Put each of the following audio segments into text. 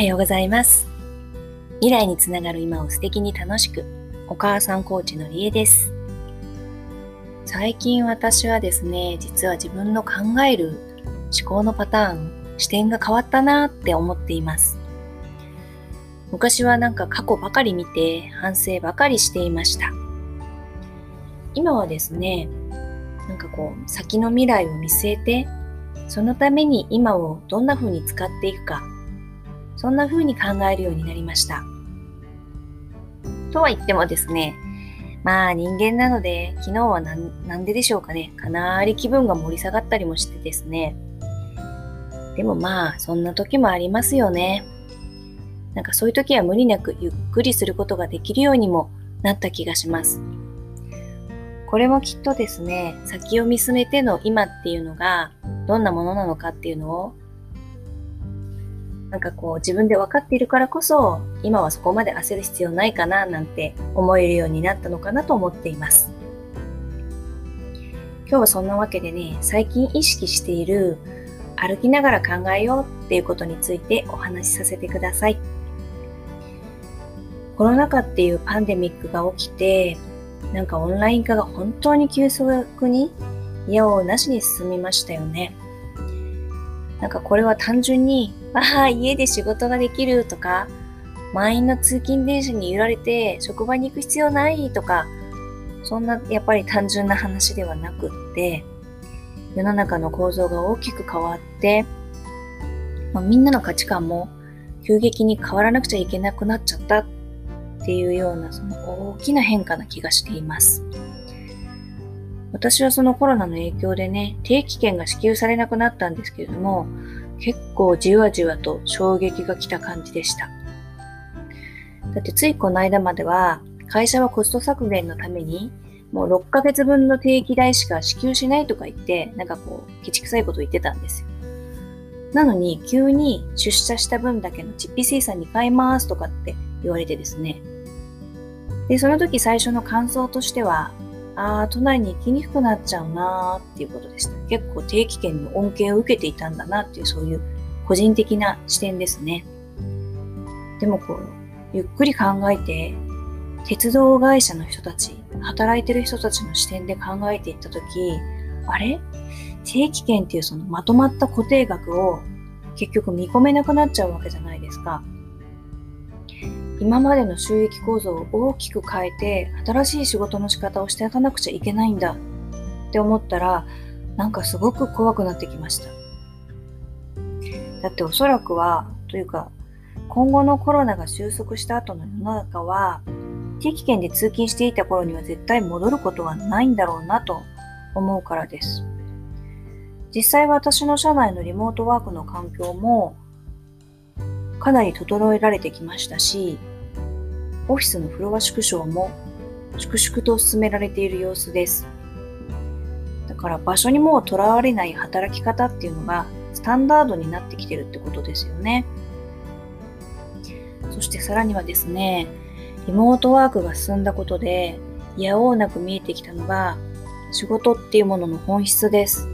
はようございます。未来につながる今を素敵に楽しく、お母さんコーチのりえです。最近私はですね、実は自分の考える思考のパターン、視点が変わったなって思っています。昔はなんか過去ばかり見て反省ばかりしていました。今はですね、なんかこう先の未来を見据えて、そのために今をどんな風に使っていくかそんな風に考えるようになりました。とは言ってもですね、まあ人間なので、昨日はなんででしょうかね、かなり気分が盛り下がったりもしてですね。でもまあ、そんな時もありますよね。なんかそういう時は無理なくゆっくりすることができるようにもなった気がします。これもきっとですね、先を見つめての今っていうのがどんなものなのかっていうのをなんかこう自分で分かっているからこそ今はそこまで焦る必要ないかななんて思えるようになったのかなと思っています。今日はそんなわけでね、最近意識している歩きながら考えようっていうことについてお話しさせてください。コロナ禍っていうパンデミックが起きて、なんかオンライン化が本当に急速に嫌をなしに進みましたよね。なんかこれは単純に、ああ、家で仕事ができるとか、満員の通勤電車に揺られて職場に行く必要ないとか、そんなやっぱり単純な話ではなくって、世の中の構造が大きく変わって、まあ、みんなの価値観も急激に変わらなくちゃいけなくなっちゃったっていうようなその大きな変化な気がしています。私はそのコロナの影響でね、定期券が支給されなくなったんですけれども、結構じわじわと衝撃が来た感じでした。だってついこの間までは、会社はコスト削減のために、もう6ヶ月分の定期代しか支給しないとか言って、なんかこう、ケチくさいこと言ってたんですよ。なのに、急に出社した分だけの実費生産に変えますとかって言われてですね。で、その時最初の感想としては、ああ、都内に行きにくくなっちゃうなーっていうことでした。結構定期券の恩恵を受けていたんだなっていう、そういう個人的な視点ですね。でもこう、ゆっくり考えて、鉄道会社の人たち、働いてる人たちの視点で考えていったとき、あれ？定期券っていうそのまとまった固定額を結局見込めなくなっちゃうわけじゃないですか。今までの収益構造を大きく変えて新しい仕事の仕方をしていかなくちゃいけないんだ。って思ったらなんかすごく怖くなってきました。だっておそらくはというか今後のコロナが収束した後の世の中は地域圏で通勤していた頃には絶対戻ることはないんだろうなと思うからです。実際私の社内のリモートワークの環境もかなり整えられてきましたし、オフィスのフロア縮小も粛々と進められている様子です。だから場所にもう囚われない働き方っていうのがスタンダードになってきてるってことですよね。そしてさらにはですね、リモートワークが進んだことで、いやおうなく見えてきたのが、仕事っていうものの本質です。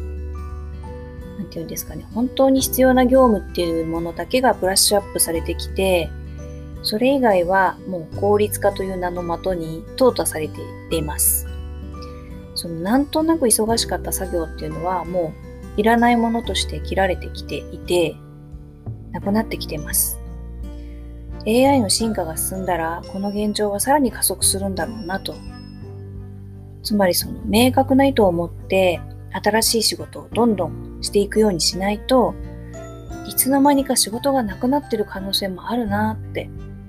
ていうんですかね、本当に必要な業務っていうものだけがブラッシュアップされてきて、それ以外はもう効率化という名のもとに淘汰されています。そのなんとなく忙しかった作業っていうのはもういらないものとして切られてきていて、なくなってきています。AI の進化が進んだら、この現状はさらに加速するんだろうなと。つまりその明確な意図を持って新しい仕事をどんどんしていくようにしないといつの間にか仕事がなくなってる可能性もあるなって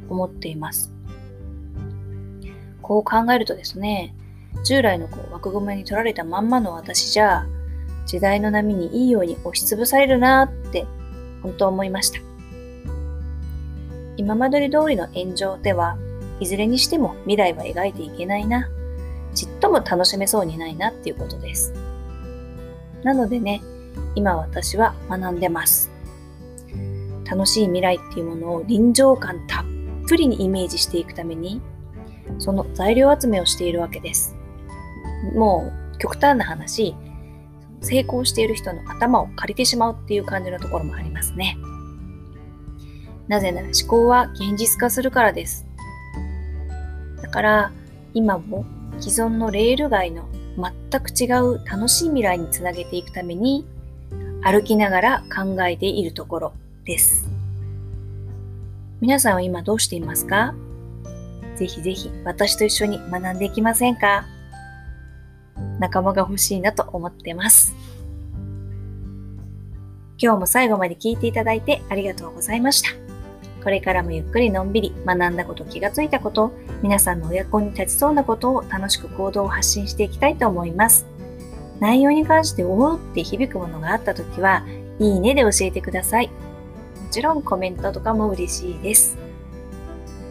思っています。こう考えるとですね、従来のこう枠組みに取られたまんまの私じゃ、時代の波にいいように押しつぶされるなって本当思いました。今まで通りの炎上ではいずれにしても未来は描いていけないな、ちっとも楽しめそうにないなっていうことです。なのでね、今私は学んでます。楽しい未来っていうものを臨場感たっぷりにイメージしていくために、その材料集めをしているわけです。もう極端な話、成功している人の頭を借りてしまうっていう感じのところもありますね。なぜなら思考は現実化するからです。だから今も既存のレール外の全く違う楽しい未来につなげていくために歩きながら考えているところです。皆さんは今どうしていますか？ぜひぜひ私と一緒に学んでいきませんか？仲間が欲しいなと思ってます。今日も最後まで聞いていただいてありがとうございました。これからもゆっくりのんびり学んだこと、気がついたこと、皆さんの親子に立ちそうなことを楽しく行動を発信していきたいと思います。内容に関しておおって響くものがあった時は、いいねで教えてください。もちろんコメントとかも嬉しいです。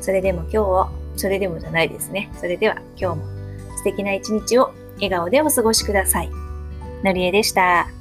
それでも今日を、それでもじゃないですね。それでは今日も素敵な一日を笑顔でお過ごしください。のりえでした。